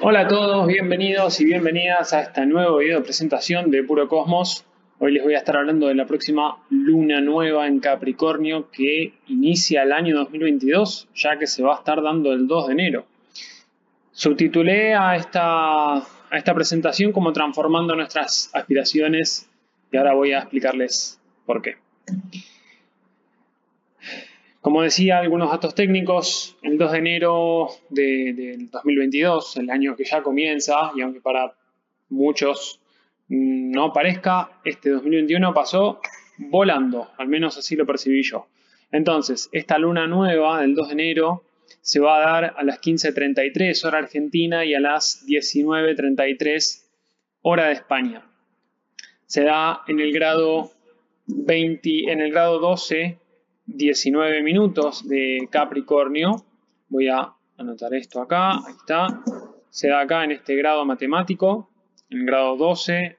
Hola a todos, bienvenidos y bienvenidas a esta nueva video presentación de Puro Cosmos. Hoy les voy a estar hablando de la próxima luna nueva en Capricornio que inicia el año 2022, ya que se va a estar dando el 2 de enero. Subtitulé a esta, a esta presentación como transformando nuestras aspiraciones y ahora voy a explicarles por qué. Como decía, algunos datos técnicos, el 2 de enero del 2022, el año que ya comienza, y aunque para muchos no parezca, este 2021 pasó volando, al menos así lo percibí yo. Entonces, esta luna nueva del 2 de enero se va a dar a las 15.33 hora argentina y a las 19.33 hora de España. Se da en el grado 20, en el grado 12 19 minutos de Capricornio. Voy a anotar esto acá, ahí está. Se da acá en este grado matemático, en el grado 12,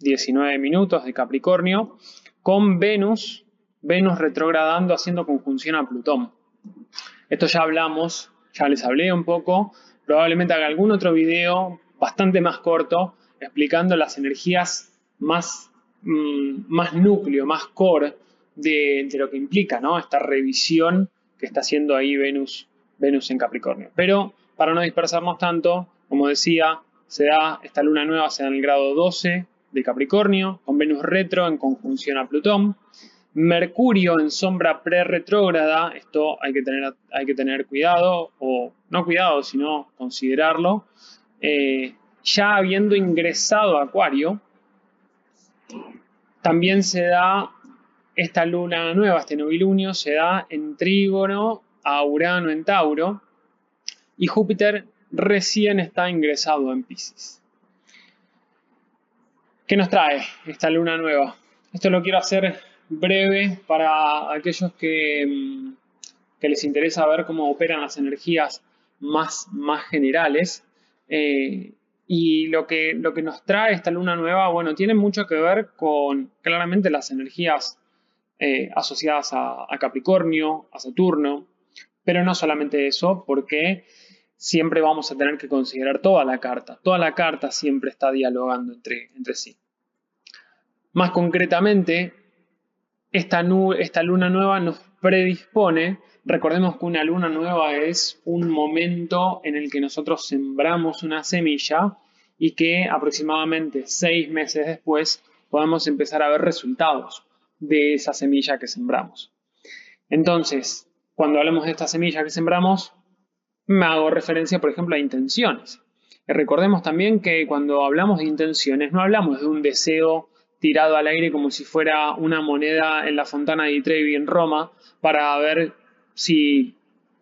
19 minutos de Capricornio, con Venus, Venus retrogradando, haciendo conjunción a Plutón. Esto ya hablamos, ya les hablé un poco. Probablemente haga algún otro video bastante más corto explicando las energías más, mm, más núcleo, más core de, lo que implica ¿no? esta revisión que está haciendo ahí Venus, Venus en Capricornio. Pero para no dispersarnos tanto, como decía, se da esta luna nueva, se da en el grado 12 de Capricornio, con Venus retro en conjunción a Plutón. Mercurio en sombra pre-retrógrada, esto hay que, tener, hay que tener cuidado, o no cuidado, sino considerarlo. Eh, ya habiendo ingresado a Acuario, también se da esta luna nueva, este novilunio, se da en trígono a Urano en Tauro y Júpiter recién está ingresado en Pisces. ¿Qué nos trae esta luna nueva? Esto lo quiero hacer breve para aquellos que, mm, les interesa ver cómo operan las energías más, más generales. Eh, y lo que, lo que nos trae esta luna nueva, bueno, tiene mucho que ver con claramente las energías eh, asociadas a, Capricornio, a Saturno, pero no solamente eso, porque siempre vamos a tener que considerar toda la carta. Toda la carta siempre está dialogando entre, sí. Más concretamente, esta, esta luna nueva nos predispone, recordemos que una luna nueva es un momento en el que nosotros sembramos una semilla y que aproximadamente seis meses después podamos empezar a ver resultados de esa semilla que sembramos. Entonces, cuando hablamos de esta semilla que sembramos, me hago referencia, por ejemplo, a intenciones. Y recordemos también que cuando hablamos de intenciones, no hablamos de un deseo tirado al aire como si fuera una moneda en la fontana de Trevi en Roma para ver si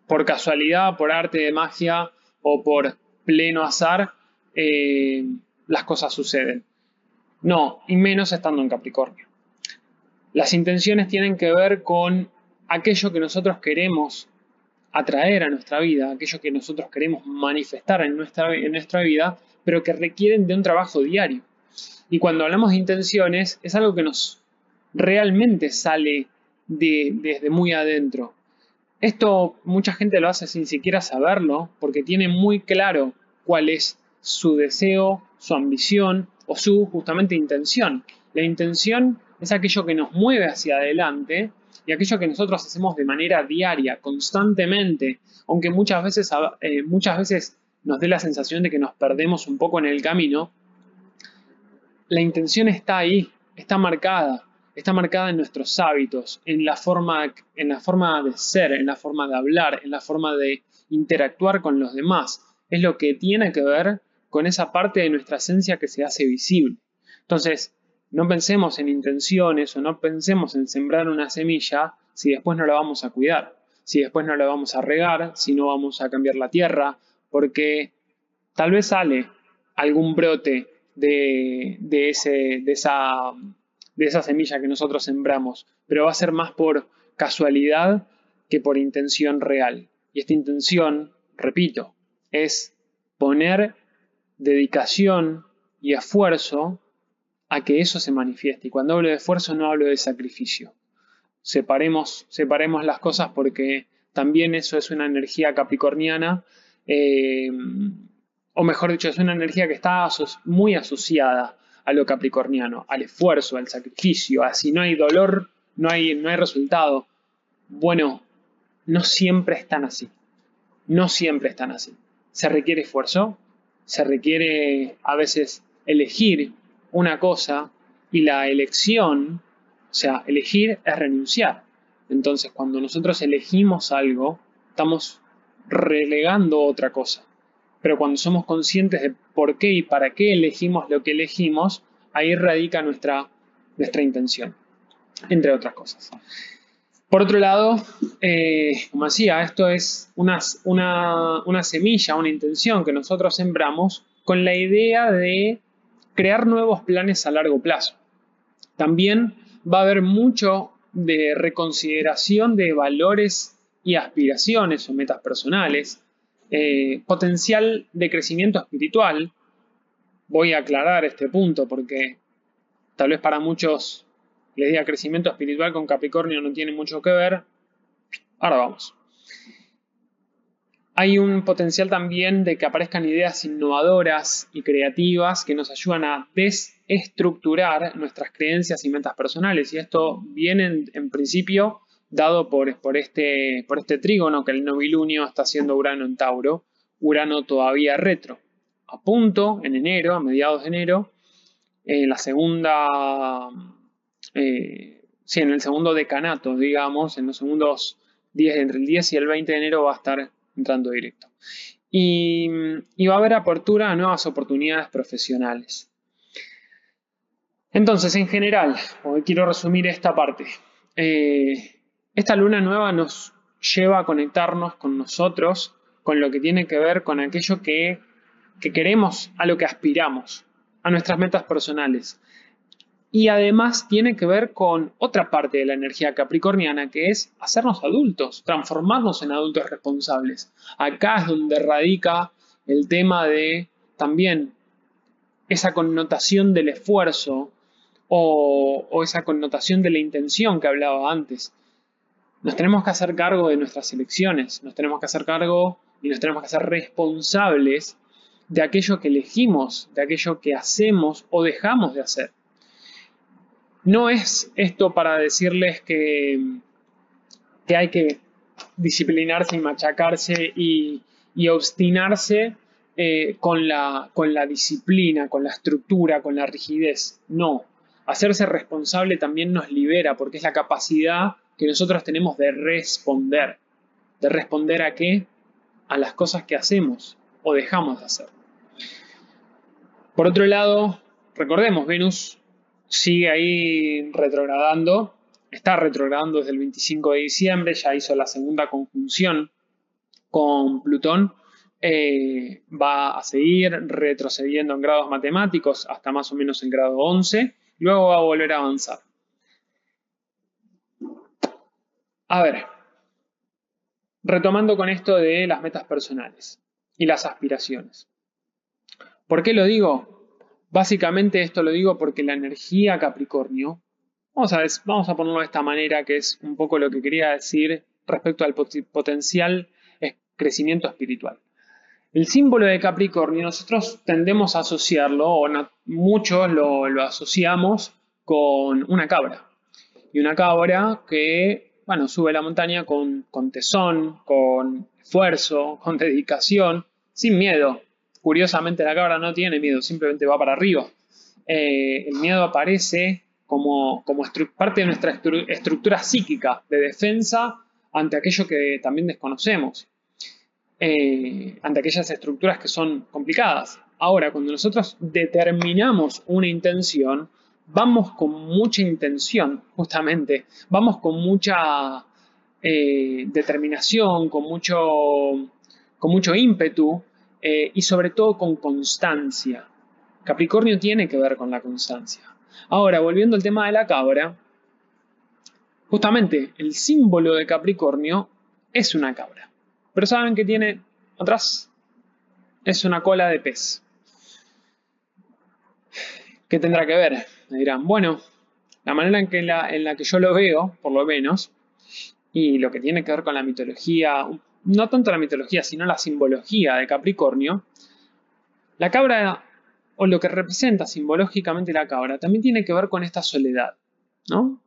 por casualidad, por arte de magia o por pleno azar eh, las cosas suceden. No, y menos estando en Capricornio. Las intenciones tienen que ver con aquello que nosotros queremos atraer a nuestra vida, aquello que nosotros queremos manifestar en nuestra, en nuestra vida, pero que requieren de un trabajo diario. Y cuando hablamos de intenciones, es algo que nos realmente sale de, desde muy adentro. Esto mucha gente lo hace sin siquiera saberlo, porque tiene muy claro cuál es su deseo, su ambición o su justamente intención. La intención es aquello que nos mueve hacia adelante y aquello que nosotros hacemos de manera diaria, constantemente, aunque muchas veces, eh, muchas veces nos dé la sensación de que nos perdemos un poco en el camino, la intención está ahí, está marcada, está marcada en nuestros hábitos, en la forma, en la forma de ser, en la forma de hablar, en la forma de interactuar con los demás. Es lo que tiene que ver con esa parte de nuestra esencia que se hace visible. Entonces, no pensemos en intenciones o no pensemos en sembrar una semilla si después no la vamos a cuidar, si después no la vamos a regar, si no vamos a cambiar la tierra, porque tal vez sale algún brote de, ese, de, esa, de esa semilla que nosotros sembramos, pero va a ser más por casualidad que por intención real. Y esta intención, repito, es poner dedicación y esfuerzo a que eso se manifieste. Y cuando hablo de esfuerzo no hablo de sacrificio. Separemos, separemos las cosas porque también eso es una energía capricorniana eh, o mejor dicho, es una energía que está muy asociada a lo capricorniano, al esfuerzo, al sacrificio, a si no hay dolor, no hay, no hay resultado. Bueno, no siempre están así. No siempre están así. Se requiere esfuerzo, se requiere a veces elegir una cosa y la elección, o sea, elegir es renunciar. Entonces, cuando nosotros elegimos algo, estamos relegando otra cosa. Pero cuando somos conscientes de por qué y para qué elegimos lo que elegimos, ahí radica nuestra, nuestra intención, entre otras cosas. Por otro lado, eh, como decía, esto es una, una, una semilla, una intención que nosotros sembramos con la idea de crear nuevos planes a largo plazo. También va a haber mucho de reconsideración de valores y aspiraciones o metas personales, eh, potencial de crecimiento espiritual. Voy a aclarar este punto porque tal vez para muchos les diga crecimiento espiritual con Capricornio no tiene mucho que ver. Ahora vamos. Hay un potencial también de que aparezcan ideas innovadoras y creativas que nos ayudan a desestructurar nuestras creencias y metas personales. Y esto viene en principio dado este, por este trígono que el novilunio está haciendo Urano en Tauro, Urano todavía retro. A punto, en enero, a mediados de enero, en la segunda, eh, sí, en el segundo decanato, digamos, en los segundos 10, entre el 10 y el 20 de enero va a estar entrando directo. Y, va a haber apertura a nuevas oportunidades profesionales. Entonces, en general, quiero resumir esta parte. Eh, esta luna nueva nos lleva a conectarnos con nosotros, con lo que tiene que ver con aquello que, queremos, a lo que aspiramos, a nuestras metas personales. Y además tiene que ver con otra parte de la energía capricorniana, que es hacernos adultos, transformarnos en adultos responsables. Acá es donde radica el tema de también esa connotación del esfuerzo o, esa connotación de la intención que hablaba antes. Nos tenemos que hacer cargo de nuestras elecciones, nos tenemos que hacer cargo y nos tenemos que hacer responsables de aquello que elegimos, de aquello que hacemos o dejamos de hacer. No es esto para decirles que, hay que disciplinarse y machacarse y, obstinarse eh, con, la, con la disciplina, con la estructura, con la rigidez. No, hacerse responsable también nos libera porque es la capacidad que nosotros tenemos de responder. ¿De responder a qué? A las cosas que hacemos o dejamos de hacer. Por otro lado, recordemos, Venus sigue ahí retrogradando, está retrogradando desde el 25 de diciembre, ya hizo la segunda conjunción con Plutón, eh, va a seguir retrocediendo en grados matemáticos hasta más o menos el grado 11, luego va a volver a avanzar. A ver, retomando con esto de las metas personales y las aspiraciones. ¿Por qué lo digo? Básicamente esto lo digo porque la energía Capricornio, vamos a, vamos a ponerlo de esta manera, que es un poco lo que quería decir respecto al potencial crecimiento espiritual. El símbolo de Capricornio nosotros tendemos a asociarlo, o muchos lo, lo asociamos con una cabra. Y una cabra que bueno, sube la montaña con, tesón, con esfuerzo, con dedicación, sin miedo. Curiosamente la cabra no tiene miedo, simplemente va para arriba. Eh, el miedo aparece como, parte de nuestra estructura psíquica de defensa ante aquello que también desconocemos, eh, ante aquellas estructuras que son complicadas. Ahora, cuando nosotros determinamos una intención, vamos con mucha intención, justamente, vamos con mucha eh, determinación, con mucho, con mucho ímpetu eh, y sobre todo con constancia. Capricornio tiene que ver con la constancia. Ahora, volviendo al tema de la cabra, justamente el símbolo de Capricornio es una cabra. Pero ¿saben qué tiene atrás? Es una cola de pez. ¿Qué tendrá que ver? Me dirán, bueno, la manera en, que la, en la que yo lo veo, por lo menos, y lo que tiene que ver con la mitología, no tanto la mitología, sino la simbología de Capricornio, La cabra, o lo que representa simbológicamente la cabra, también tiene que ver con esta soledad, ¿no?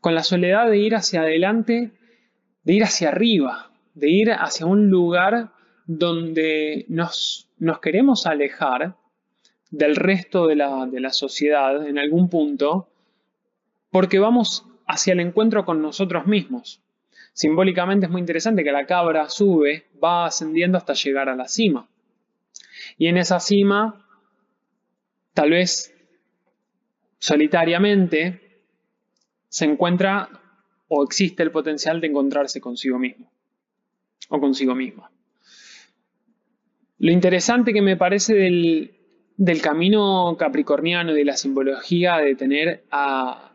Con la soledad de ir hacia adelante, de ir hacia arriba, de ir hacia un lugar donde nos, nos queremos alejar del resto de la, de la sociedad en algún punto, porque vamos hacia el encuentro con nosotros mismos. Simbólicamente es muy interesante que la cabra sube, va ascendiendo hasta llegar a la cima. Y en esa cima, tal vez solitariamente, se encuentra o existe el potencial de encontrarse consigo mismo o consigo misma. Lo interesante que me parece del, del camino capricorniano y de la simbología de tener a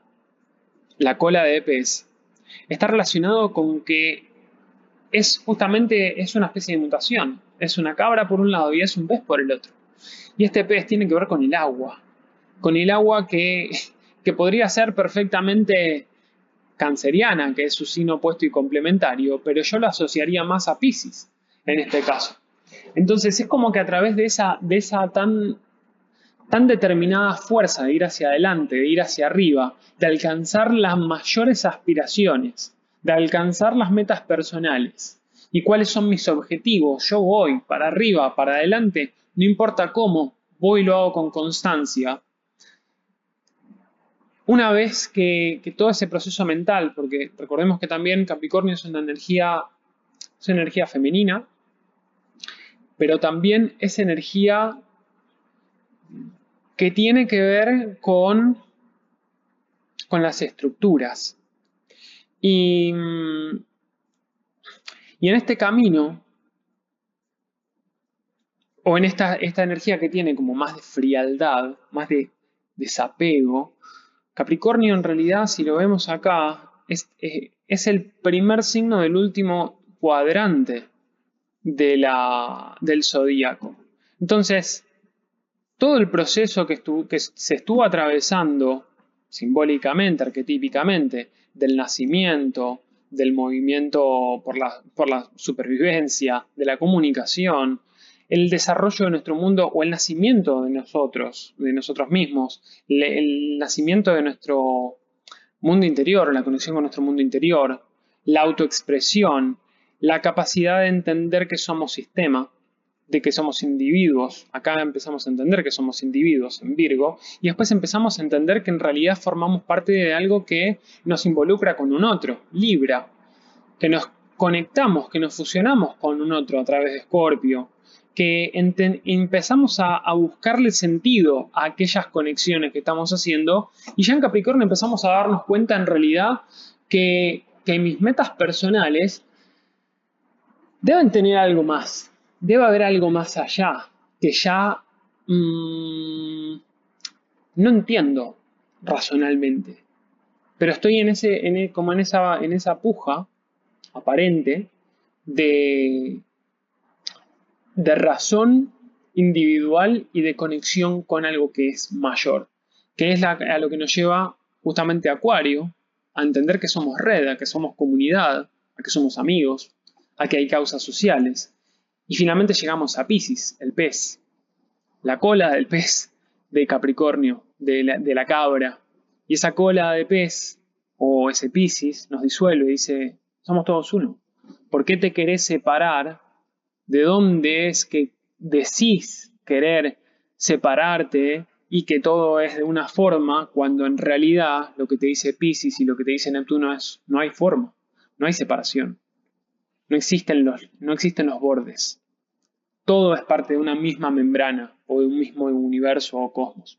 la cola de pez está relacionado con que es justamente es una especie de mutación. Es una cabra por un lado y es un pez por el otro. Y este pez tiene que ver con el agua. Con el agua que, que podría ser perfectamente canceriana, que es su signo opuesto y complementario, pero yo lo asociaría más a Pisces en este caso. Entonces es como que a través de esa, de esa tan, tan determinada fuerza de ir hacia adelante, de ir hacia arriba, de alcanzar las mayores aspiraciones, de alcanzar las metas personales. Y cuáles son mis objetivos, yo voy para arriba, para adelante, no importa cómo, voy y lo hago con constancia, una vez que, todo ese proceso mental, porque recordemos que también Capricornio es una energía, es energía femenina, pero también es energía que tiene que ver con, con las estructuras. Y, y en este camino, o en esta, esta energía que tiene como más de frialdad, más de desapego, Capricornio en realidad, si lo vemos acá, es, eh, el primer signo del último cuadrante de la, del zodíaco. Entonces, todo el proceso que, se estuvo atravesando simbólicamente, arquetípicamente, del nacimiento, del movimiento por la, por la supervivencia, de la comunicación, el desarrollo de nuestro mundo o el nacimiento de nosotros, de nosotros mismos, el, nacimiento de nuestro mundo interior, la conexión con nuestro mundo interior, la autoexpresión, la capacidad de entender que somos sistema, de que somos individuos. Acá empezamos a entender que somos individuos en Virgo y después empezamos a entender que en realidad formamos parte de algo que nos involucra con un otro, Libra, que nos conectamos, que nos fusionamos con un otro a través de Escorpio, que empezamos a, buscarle sentido a aquellas conexiones que estamos haciendo y ya en Capricornio empezamos a darnos cuenta en realidad que, mis metas personales deben tener algo más, debe haber algo más allá que ya mm, no entiendo racionalmente, pero estoy en ese, como en esa, en esa puja aparente de de razón individual y de conexión con algo que es mayor, que es a lo que nos lleva justamente Acuario, a entender que somos red, a que somos comunidad, a que somos amigos, a que hay causas sociales. Y finalmente llegamos a Pisces, el pez, la cola del pez de Capricornio, de la, cabra. Y esa cola de pez, o ese Pisces, nos disuelve y dice, somos todos uno. ¿Por qué te querés separar de dónde es que decís querer separarte y que todo es de una forma, cuando en realidad lo que te dice Pisces y lo que te dice Neptuno es no hay forma, no hay separación, no existen los, no existen los bordes. Todo es parte de una misma membrana o de un mismo universo o cosmos.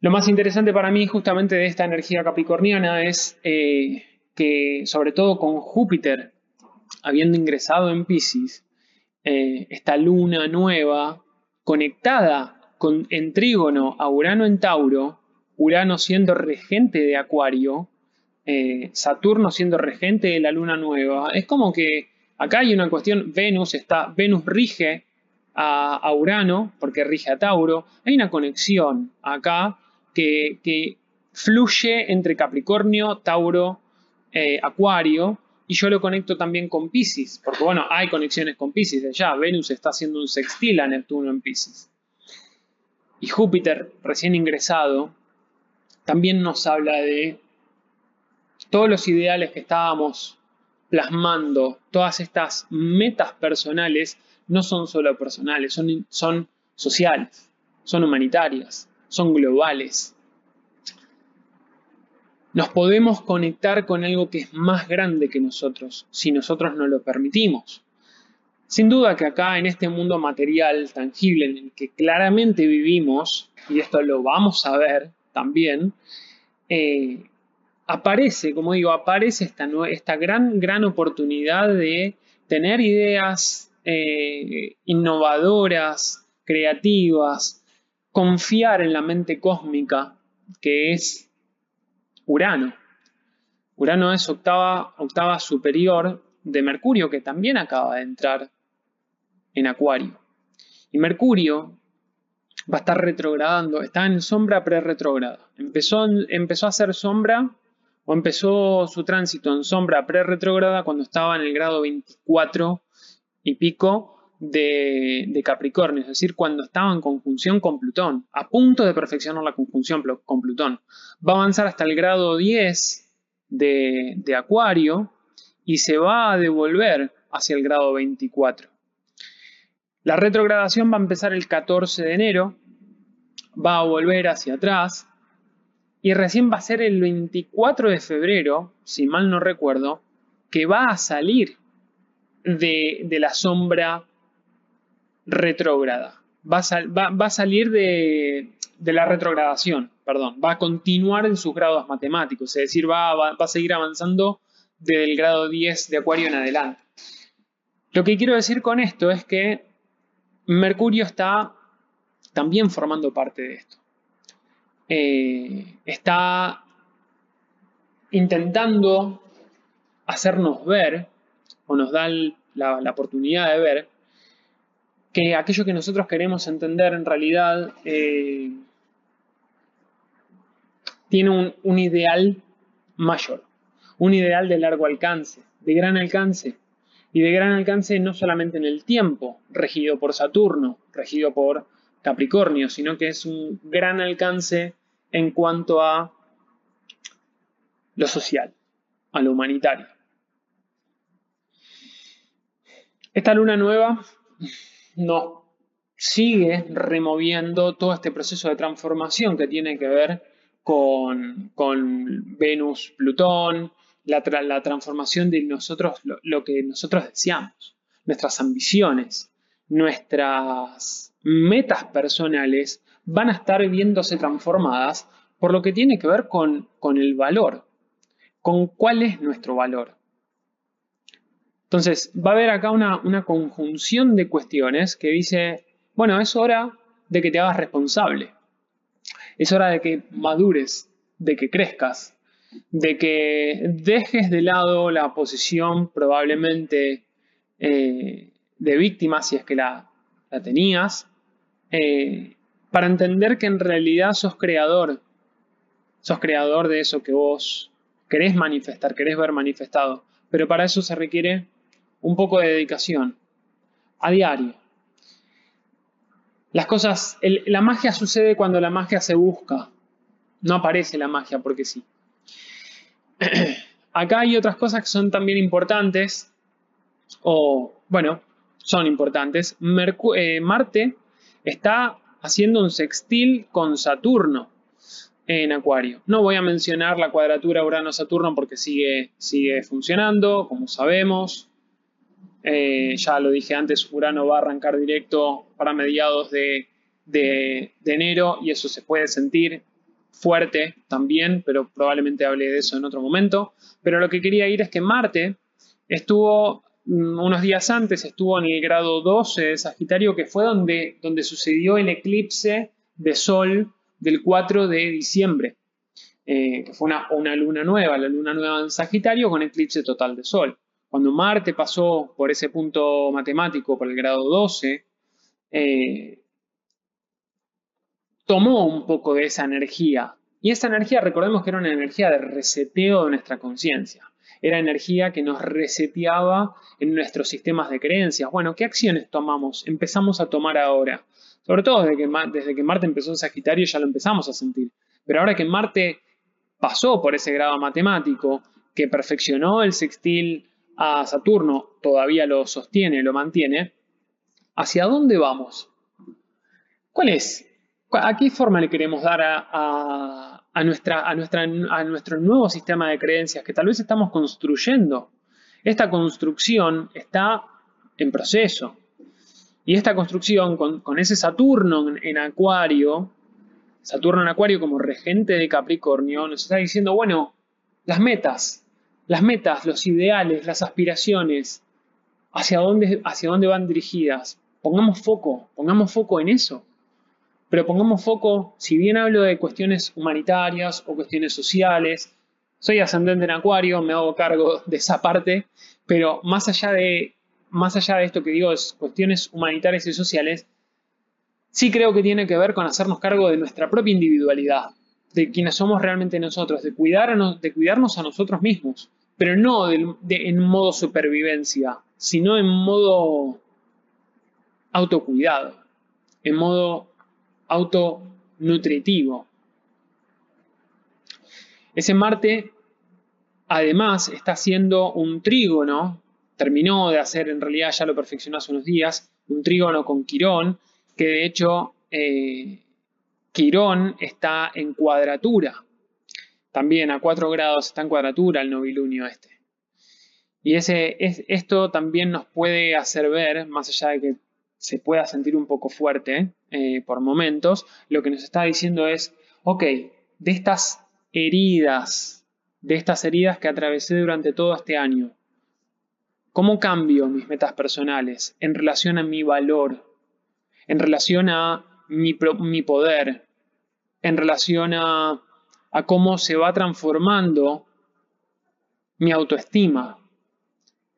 Lo más interesante para mí justamente de esta energía capricorniana es eh, que sobre todo con Júpiter habiendo ingresado en Pisces, eh, esta luna nueva conectada con, en trígono a Urano en Tauro, Urano siendo regente de Acuario, eh, Saturno siendo regente de la luna nueva, es como que acá hay una cuestión, Venus está, Venus rige a, Urano porque rige a Tauro, hay una conexión acá que, fluye entre Capricornio, Tauro, eh, Acuario, y yo lo conecto también con Pisces, porque bueno, hay conexiones con Pisces ya. Venus está haciendo un sextil a Neptuno en Pisces. Y Júpiter, recién ingresado, también nos habla de todos los ideales que estábamos plasmando, todas estas metas personales, no son solo personales, son, sociales, son humanitarias, son globales. Nos podemos conectar con algo que es más grande que nosotros, si nosotros no lo permitimos. Sin duda que acá en este mundo material, tangible, en el que claramente vivimos, y esto lo vamos a ver también, eh, aparece, como digo, aparece esta, esta gran, gran oportunidad de tener ideas eh, innovadoras, creativas, confiar en la mente cósmica que es Urano. Urano es octava, octava superior de Mercurio, que también acaba de entrar en Acuario. Y Mercurio va a estar retrogradando, está en sombra pre-retrograda. Empezó, empezó a hacer sombra o empezó su tránsito en sombra pre-retrograda cuando estaba en el grado 24 y pico de, Capricornio, es decir, cuando estaba en conjunción con Plutón, a punto de perfeccionar la conjunción con Plutón. Va a avanzar hasta el grado 10 de, de Acuario y se va a devolver hacia el grado 24. La retrogradación va a empezar el 14 de enero, va a volver hacia atrás y recién va a ser el 24 de febrero, si mal no recuerdo, que va a salir de, la sombra retrógrada. Va a, salir de, la retrogradación, perdón. Va a continuar en sus grados matemáticos, es decir, va, va a seguir avanzando desde el grado 10 de Acuario en adelante. Lo que quiero decir con esto es que Mercurio está también formando parte de esto. Eh, está intentando hacernos ver, o nos da la, oportunidad de ver, que aquello que nosotros queremos entender en realidad eh, tiene un, ideal mayor, un ideal de largo alcance, de gran alcance, y de gran alcance no solamente en el tiempo, regido por Saturno, regido por Capricornio, sino que es un gran alcance en cuanto a lo social, a lo humanitario. Esta luna nueva nos sigue removiendo todo este proceso de transformación que tiene que ver con, Venus, Plutón, la, transformación de nosotros, lo, que nosotros deseamos, nuestras ambiciones, nuestras metas personales van a estar viéndose transformadas por lo que tiene que ver con, el valor, con cuál es nuestro valor. Entonces, va a haber acá una, una conjunción de cuestiones que dice, bueno, es hora de que te hagas responsable, es hora de que madures, de que crezcas, de que dejes de lado la posición probablemente eh, de víctima, si es que la, tenías, eh, para entender que en realidad sos creador, sos creador de eso que vos querés manifestar, querés ver manifestado, pero para eso se requiere un poco de dedicación, a diario. Las cosas, la magia sucede cuando la magia se busca, no aparece la magia porque sí. Acá hay otras cosas que son también importantes, o bueno, son importantes. Eh, Marte está haciendo un sextil con Saturno en Acuario. No voy a mencionar la cuadratura Urano-Saturno porque sigue, sigue funcionando, como sabemos. Eh, ya lo dije antes, Urano va a arrancar directo para mediados de enero y eso se puede sentir fuerte también, pero probablemente hable de eso en otro momento. Pero lo que quería ir es que Marte estuvo unos días antes, estuvo en el grado 12 de Sagitario, que fue donde, donde sucedió el eclipse de Sol del 4 de diciembre, eh, que fue una, una, luna nueva, la luna nueva en Sagitario con eclipse total de Sol. Cuando Marte pasó por ese punto matemático, por el grado 12, eh, tomó un poco de esa energía. Y esa energía, recordemos que era una energía de reseteo de nuestra conciencia. Era energía que nos reseteaba en nuestros sistemas de creencias. Bueno, ¿qué acciones tomamos? Empezamos a tomar ahora. Sobre todo desde que, Marte empezó en Sagitario ya lo empezamos a sentir. Pero ahora que Marte pasó por ese grado matemático, que perfeccionó el sextil a Saturno, todavía lo sostiene, lo mantiene, ¿hacia dónde vamos? ¿Cuál es? ¿A qué forma le queremos dar a, nuestra, a, nuestra, a nuestro nuevo sistema de creencias que tal vez estamos construyendo? Esta construcción está en proceso. Y esta construcción con, ese Saturno en, en, Acuario, Saturno en Acuario como regente de Capricornio, nos está diciendo, bueno, las metas, las metas, los ideales, las aspiraciones, hacia dónde, hacia dónde van dirigidas. Pongamos foco, pongamos foco en eso. Pero pongamos foco, si bien hablo de cuestiones humanitarias o cuestiones sociales, soy ascendente en Acuario, me hago cargo de esa parte, pero más allá de, más allá de esto que digo, es cuestiones humanitarias y sociales, sí creo que tiene que ver con hacernos cargo de nuestra propia individualidad, de quienes somos realmente nosotros, de, cuidarnos, de cuidarnos a nosotros mismos, pero no en modo supervivencia, sino en modo autocuidado, en modo autonutritivo. Ese Marte además está haciendo un trígono, terminó de hacer, en realidad ya lo perfeccionó hace unos días, un trígono con Quirón, que de hecho eh, Quirón está en cuadratura. También a 4 grados está en cuadratura el novilunio este. Y ese, es, esto también nos puede hacer ver, más allá de que se pueda sentir un poco fuerte eh, por momentos, lo que nos está diciendo es, ok, de estas heridas, de estas heridas que atravesé durante todo este año, ¿cómo cambio mis metas personales en relación a mi valor, en relación a mi, mi poder, en relación a, a cómo se va transformando mi autoestima,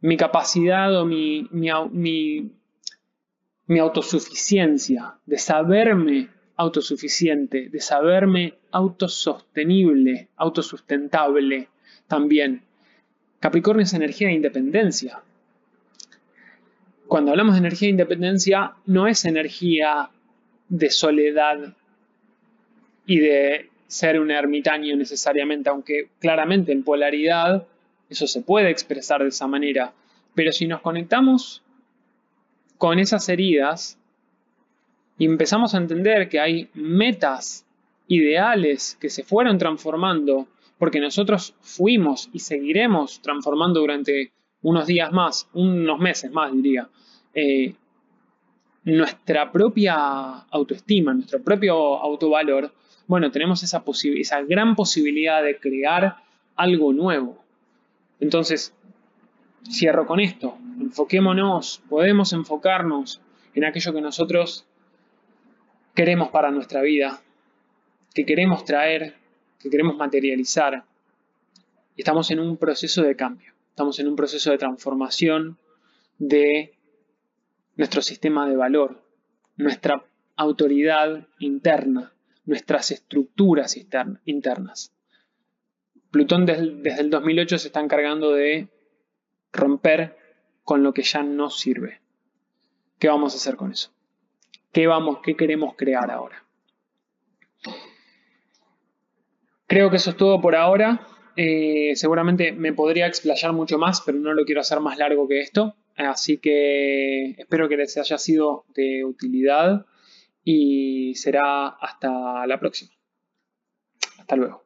mi capacidad o mi, mi, mi mi autosuficiencia, de saberme autosuficiente, de saberme autosostenible, autosustentable también. Capricornio es energía de independencia. Cuando hablamos de energía de independencia, no es energía de soledad y de ser un ermitaño necesariamente, aunque claramente en polaridad eso se puede expresar de esa manera. Pero si nos conectamos con esas heridas y empezamos a entender que hay metas ideales que se fueron transformando porque nosotros fuimos y seguiremos transformando durante unos días más, unos meses más diría, eh, nuestra propia autoestima, nuestro propio autovalor, bueno, tenemos esa, esa gran posibilidad de crear algo nuevo. Entonces, cierro con esto. Enfoquémonos, podemos enfocarnos en aquello que nosotros queremos para nuestra vida, que queremos traer, que queremos materializar. estamos en un proceso de cambio, estamos en un proceso de transformación de nuestro sistema de valor, nuestra autoridad interna, nuestras estructuras internas. Plutón desde, el 2008 se está encargando de romper con lo que ya no sirve. ¿Qué vamos a hacer con eso? ¿Qué, vamos, queremos crear ahora? Creo que eso es todo por ahora. Eh, seguramente me podría explayar mucho más, pero no lo quiero hacer más largo que esto. Así que espero que les haya sido de utilidad y será hasta la próxima. Hasta luego.